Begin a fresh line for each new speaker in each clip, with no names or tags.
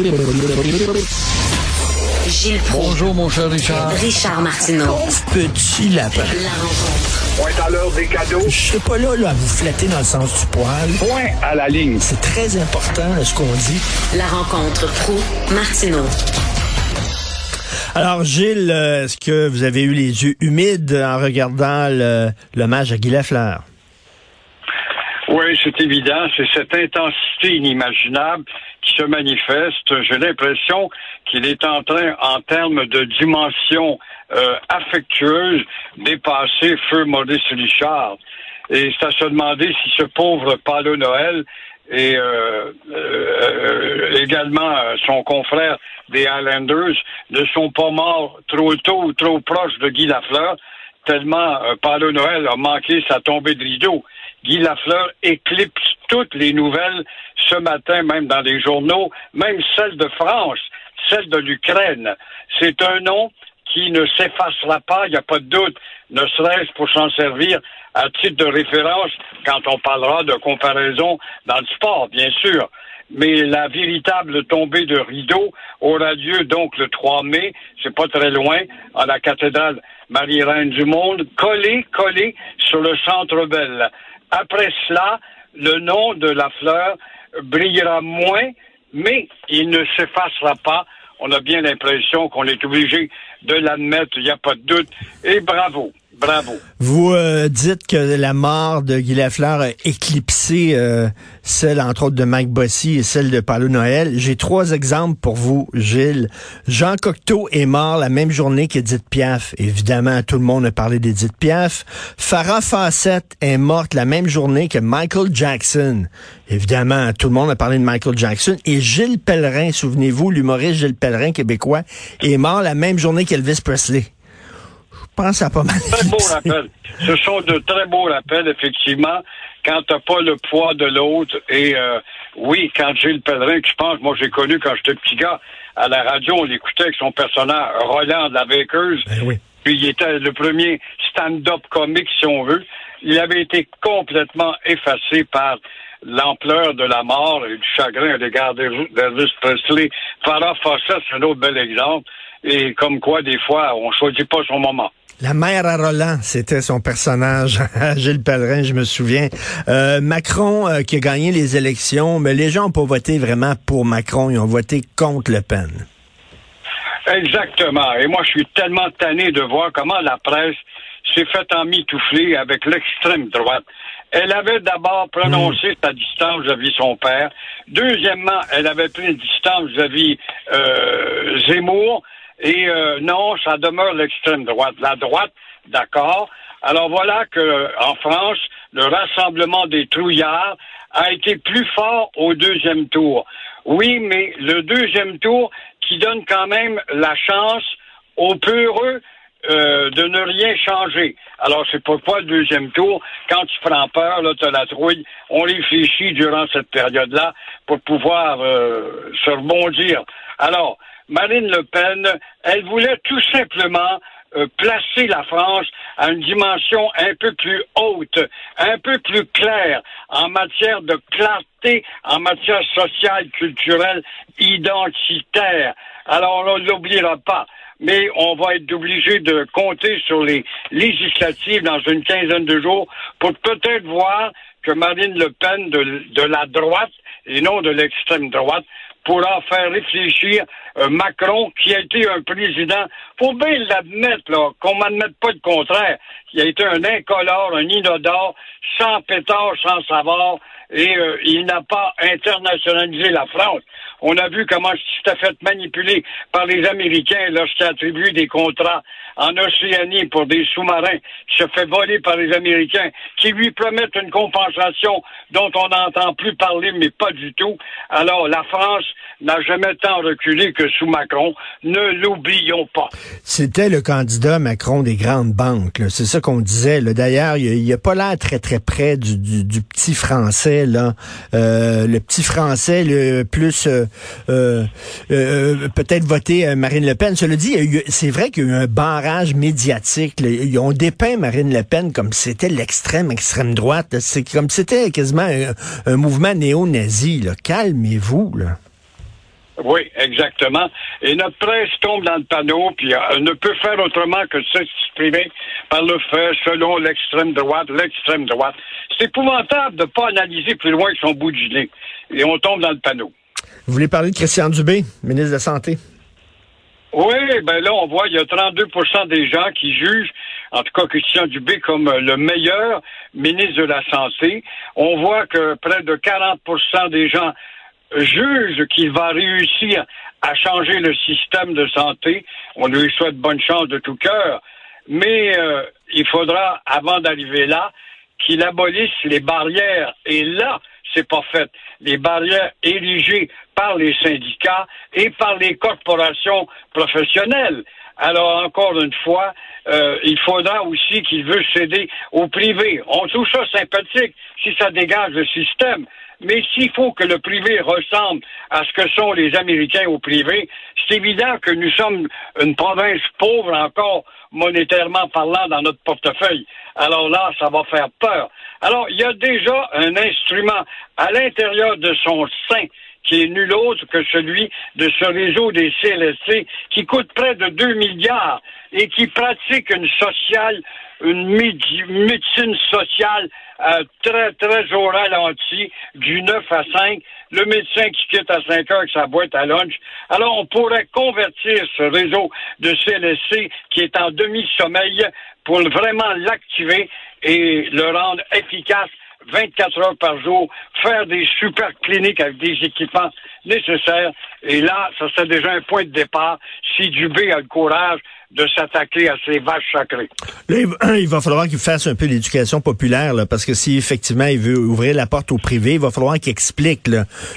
Gilles Proulx.
Bonjour, mon cher Richard.
Richard Martineau.
Petit lapin.
La rencontre.
Point à l'heure des cadeaux.
Je serai pas là, là à vous flatter dans le sens du poil.
Point à la ligne.
C'est très important là, ce qu'on dit.
La rencontre pro martineau
Alors, Gilles, euh, est-ce que vous avez eu les yeux humides en regardant le, le match à Guy Lafleur?
Oui, c'est évident. C'est cette intensité inimaginable qui se manifeste. J'ai l'impression qu'il est en train, en termes de dimension euh, affectueuse, dépasser feu Maurice Richard. Et c'est à se demander si ce pauvre Paulo Noël et euh, euh, également son confrère des Highlanders ne sont pas morts trop tôt ou trop proches de Guy Lafleur, tellement euh, Paulo Noël a manqué sa tombée de rideau. Guy Lafleur éclipse toutes les nouvelles ce matin, même dans les journaux, même celles de France, celles de l'Ukraine. C'est un nom qui ne s'effacera pas, il n'y a pas de doute, ne serait-ce pour s'en servir à titre de référence quand on parlera de comparaison dans le sport, bien sûr. Mais la véritable tombée de rideau aura lieu donc le 3 mai, c'est pas très loin, à la cathédrale Marie-Reine du Monde, collé, collé sur le Centre Bell. Après cela, le nom de la fleur brillera moins, mais il ne s'effacera pas. On a bien l'impression qu'on est obligé de l'admettre, il n'y a pas de doute. Et bravo, bravo.
Vous euh, dites que la mort de Guy Lafleur a éclipsé euh, celle, entre autres, de Mike Bossy et celle de Paulo Noël. J'ai trois exemples pour vous, Gilles. Jean Cocteau est mort la même journée qu'Edith Piaf. Évidemment, tout le monde a parlé d'Edith Piaf. Farah Fawcett est morte la même journée que Michael Jackson. Évidemment, tout le monde a parlé de Michael Jackson. Et Gilles Pellerin, souvenez-vous, l'humoriste Gilles Pellerin, québécois, est mort la même journée qu'Elvis Presley. Pense à pas mal.
Très beaux rappels. Ce sont de très beaux rappels, effectivement, quand t'as pas le poids de l'autre. Et euh, oui, quand Gilles Pellerin, que je pense, moi j'ai connu quand j'étais petit gars, à la radio, on l'écoutait avec son personnage Roland de la Bakeuse.
Ben oui.
Puis il était le premier stand-up comique, si on veut. Il avait été complètement effacé par l'ampleur de la mort et du chagrin à l'égard d'Elvis Presley. Farah Fawcett, c'est un autre bel exemple. Et comme quoi, des fois, on choisit pas son moment.
La mère à Roland, c'était son personnage, Gilles Pellerin, je me souviens. Euh, Macron euh, qui a gagné les élections, mais les gens n'ont pas voté vraiment pour Macron, ils ont voté contre Le Pen.
Exactement. Et moi, je suis tellement tanné de voir comment la presse s'est fait emmitoufler avec l'extrême droite. Elle avait d'abord prononcé sa distance vis-à-vis son père. Deuxièmement, elle avait pris une distance vis-à-vis euh, Zemmour. Et euh, non, ça demeure l'extrême droite. La droite, d'accord. Alors voilà que en France, le rassemblement des trouillards a été plus fort au deuxième tour. Oui, mais le deuxième tour qui donne quand même la chance aux peureux euh, de ne rien changer. Alors, c'est pourquoi le deuxième tour, quand tu prends peur, là, tu la trouille, on réfléchit durant cette période-là pour pouvoir euh, se rebondir. Alors, Marine Le Pen, elle voulait tout simplement euh, placer la France à une dimension un peu plus haute, un peu plus claire en matière de clarté, en matière sociale, culturelle, identitaire. Alors on ne l'oubliera pas. Mais on va être obligé de compter sur les législatives dans une quinzaine de jours pour peut-être voir que Marine Le Pen de, de la droite et non de l'extrême droite pourra faire réfléchir euh, Macron, qui a été un président, faut bien l'admettre, là, qu'on m'admette pas le contraire, qui a été un incolore, un inodore, sans pétard, sans savoir, et euh, il n'a pas internationalisé la France. On a vu comment il s'est fait manipuler par les Américains lorsqu'il a attribué des contrats en Océanie pour des sous-marins qui se fait voler par les Américains, qui lui promettent une compensation dont on n'entend plus parler, mais pas du tout. Alors, la France n'a jamais tant reculé que sous Macron. Ne l'oublions pas.
C'était le candidat Macron des grandes banques. C'est ça qu'on disait. D'ailleurs, il n'a pas l'air très, très près du, du, du petit français. là. Euh, le petit français, le plus... Euh, euh, euh, peut-être voter Marine Le Pen. Cela dit, c'est vrai qu'il y a eu un barrage médiatique. Ont dépeint Marine Le Pen comme si c'était l'extrême, extrême droite. C'est comme c'était quasiment un, mouvement néo-nazi. Calmez-vous. Là.
Oui, exactement. Et notre presse tombe dans le panneau, puis euh, ne peut faire autrement que s'exprimer par le fait selon l'extrême droite, l'extrême droite. C'est épouvantable de ne pas analyser plus loin que son bout du nez. Et on tombe dans le panneau.
Vous voulez parler de Christian Dubé, ministre de la Santé?
Oui, ben là, on voit, il y a 32% des gens qui jugent, en tout cas Christian Dubé, comme le meilleur ministre de la Santé. On voit que près de 40% des gens jugent qu'il va réussir à changer le système de santé. On lui souhaite bonne chance de tout cœur. Mais euh, il faudra, avant d'arriver là, qu'il abolisse les barrières. Et là, c'est pas fait. Les barrières érigées par les syndicats et par les corporations professionnelles. Alors, encore une fois, euh, il faudra aussi qu'il veut céder au privé. On trouve ça sympathique si ça dégage le système. Mais s'il faut que le privé ressemble à ce que sont les Américains au privé, c'est évident que nous sommes une province pauvre encore monétairement parlant dans notre portefeuille. Alors là, ça va faire peur. Alors, il y a déjà un instrument à l'intérieur de son sein qui est nul autre que celui de ce réseau des CLSC qui coûte près de 2 milliards et qui pratique une sociale, une médecine sociale euh, très, très au ralenti, du 9 à 5, le médecin qui quitte à 5 heures avec sa boîte à lunch. Alors, on pourrait convertir ce réseau de CLSC qui est en demi-sommeil pour vraiment l'activer et le rendre efficace 24 heures par jour, faire des super cliniques avec des équipements nécessaires. Et là, ça serait déjà un point de départ si Dubé a le courage de s'attaquer à ces vaches sacrées.
Là, il va falloir qu'il fasse un peu l'éducation populaire, là, parce que si effectivement il veut ouvrir la porte au privé, il va falloir qu'il explique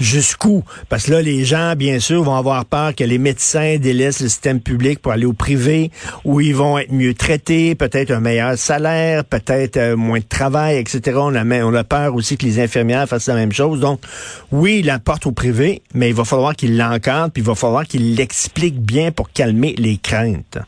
jusqu'où. Parce que là, les gens, bien sûr, vont avoir peur que les médecins délaissent le système public pour aller au privé, où ils vont être mieux traités, peut-être un meilleur salaire, peut-être euh, moins de travail, etc. On a, on a peur aussi que les infirmières fassent la même chose. Donc, oui, la porte au privé, mais il va falloir qu'il l'encadre, puis il va falloir qu'il l'explique bien pour calmer les craintes.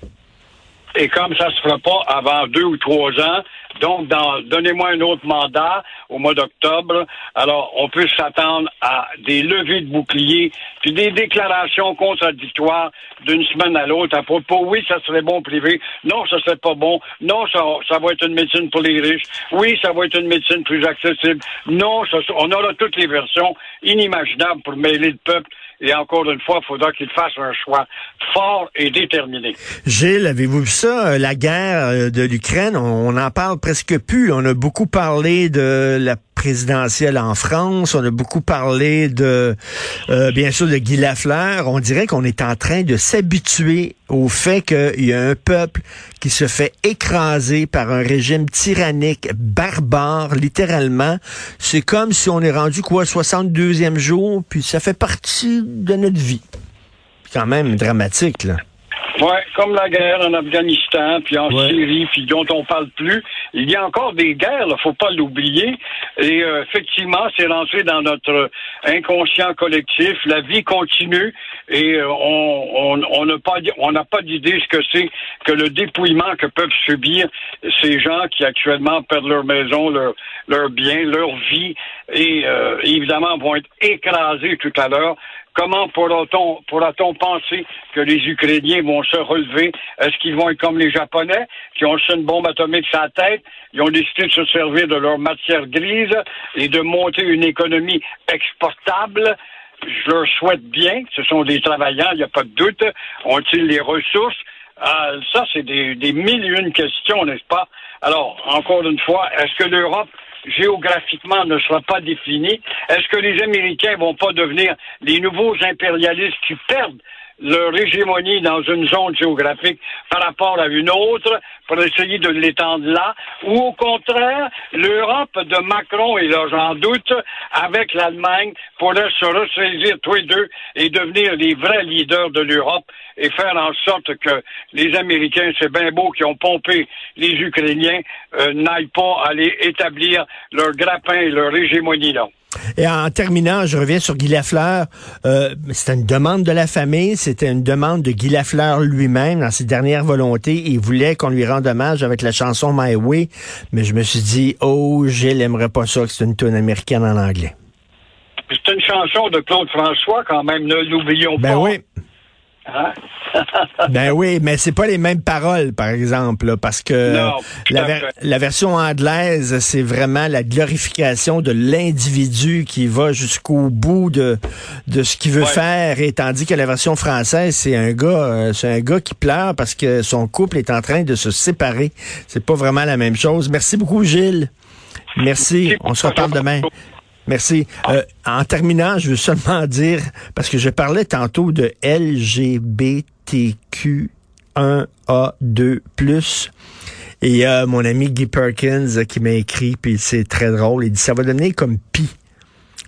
Et comme ça se fera pas avant deux ou trois ans, donc donnez-moi un autre mandat au mois d'octobre. Alors, on peut s'attendre à des levées de boucliers, puis des déclarations contradictoires d'une semaine à l'autre à propos, oui, ça serait bon privé, non, ça serait pas bon, non, ça, ça va être une médecine pour les riches, oui, ça va être une médecine plus accessible, non, ça, on aura toutes les versions inimaginables pour mêler le peuple et encore une fois, il faudra qu'il fasse un choix fort et déterminé.
Gilles, avez-vous vu ça, euh, la guerre euh, de l'Ukraine? On n'en parle presque plus. On a beaucoup parlé de la en France. On a beaucoup parlé de, euh, bien sûr, de Guy Lafleur. On dirait qu'on est en train de s'habituer au fait qu'il y a un peuple qui se fait écraser par un régime tyrannique, barbare, littéralement. C'est comme si on est rendu, quoi, 62e jour, puis ça fait partie de notre vie. Quand même dramatique, là.
Oui, comme la guerre en Afghanistan, puis en Syrie, puis dont on parle plus. Il y a encore des guerres, il faut pas l'oublier. Et euh, effectivement, c'est rentré dans notre inconscient collectif. La vie continue et euh, on n'a pas on n'a pas d'idée ce que c'est que le dépouillement que peuvent subir ces gens qui actuellement perdent leur maison, leur leur bien, leur vie et euh, évidemment vont être écrasés tout à l'heure Comment pourra-t-on pourra penser que les Ukrainiens vont se relever? Est-ce qu'ils vont être comme les Japonais, qui ont une bombe atomique sur la tête? Ils ont décidé de se servir de leur matière grise et de monter une économie exportable? Je leur souhaite bien. Ce sont des travailleurs, il n'y a pas de doute. Ont-ils les ressources? Euh, ça, c'est des, des mille et une questions, n'est-ce pas? Alors, encore une fois, est-ce que l'Europe géographiquement ne sera pas défini, est-ce que les Américains vont pas devenir les nouveaux impérialistes qui perdent leur hégémonie dans une zone géographique par rapport à une autre pour essayer de l'étendre là, ou au contraire, l'Europe de Macron, et là j'en doute, avec l'Allemagne, pourrait se ressaisir tous les deux et devenir les vrais leaders de l'Europe et faire en sorte que les Américains, c'est bien beau qui ont pompé les Ukrainiens, euh, n'aillent pas aller établir leur grappin et leur hégémonie là.
Et en terminant, je reviens sur Guy Lafleur. Euh, c'était une demande de la famille, c'était une demande de Guy Lafleur lui-même dans ses dernières volontés. Il voulait qu'on lui rende hommage avec la chanson My Way, mais je me suis dit, oh, Gilles aimerait pas ça que c'est une tune américaine en anglais.
C'est une chanson de Claude François, quand même, ne l'oublions
Ben
pas.
oui.
Hein?
Ben oui, mais c'est pas les mêmes paroles, par exemple, là, parce que
Non,
la, ver- version anglaise, c'est vraiment la glorification de l'individu qui va jusqu'au bout de, de ce qu'il veut
Ouais.
faire, et tandis que la version française, c'est un gars, euh, c'est un gars qui pleure parce que son couple est en train de se séparer. C'est pas vraiment la même chose. Merci beaucoup, Gilles. Merci. On se reparle demain. Merci. Euh, en terminant, je veux seulement dire, parce que je parlais tantôt de LGBTQ1A2+, et il y a mon ami Guy Perkins qui m'a écrit, puis c'est très drôle, il dit, ça va donner comme pi.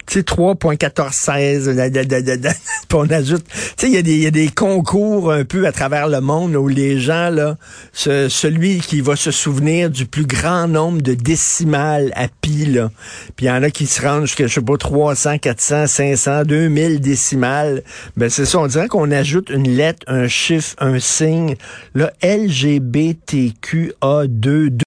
Tu sais, 3.1416, da, da, da, da, da. Puis on ajoute, tu sais, il y, a des- y a des concours un peu à travers le monde où les gens, là, ce- celui qui va se souvenir du plus grand nombre de décimales à pi, là. Puis il y en a qui se rendent jusqu'à, je sais pas, 300, 400, 500, 2000 décimales. Ben c'est ça, on dirait qu'on ajoute une lettre, un chiffre, un signe. Là, LGBTQA2,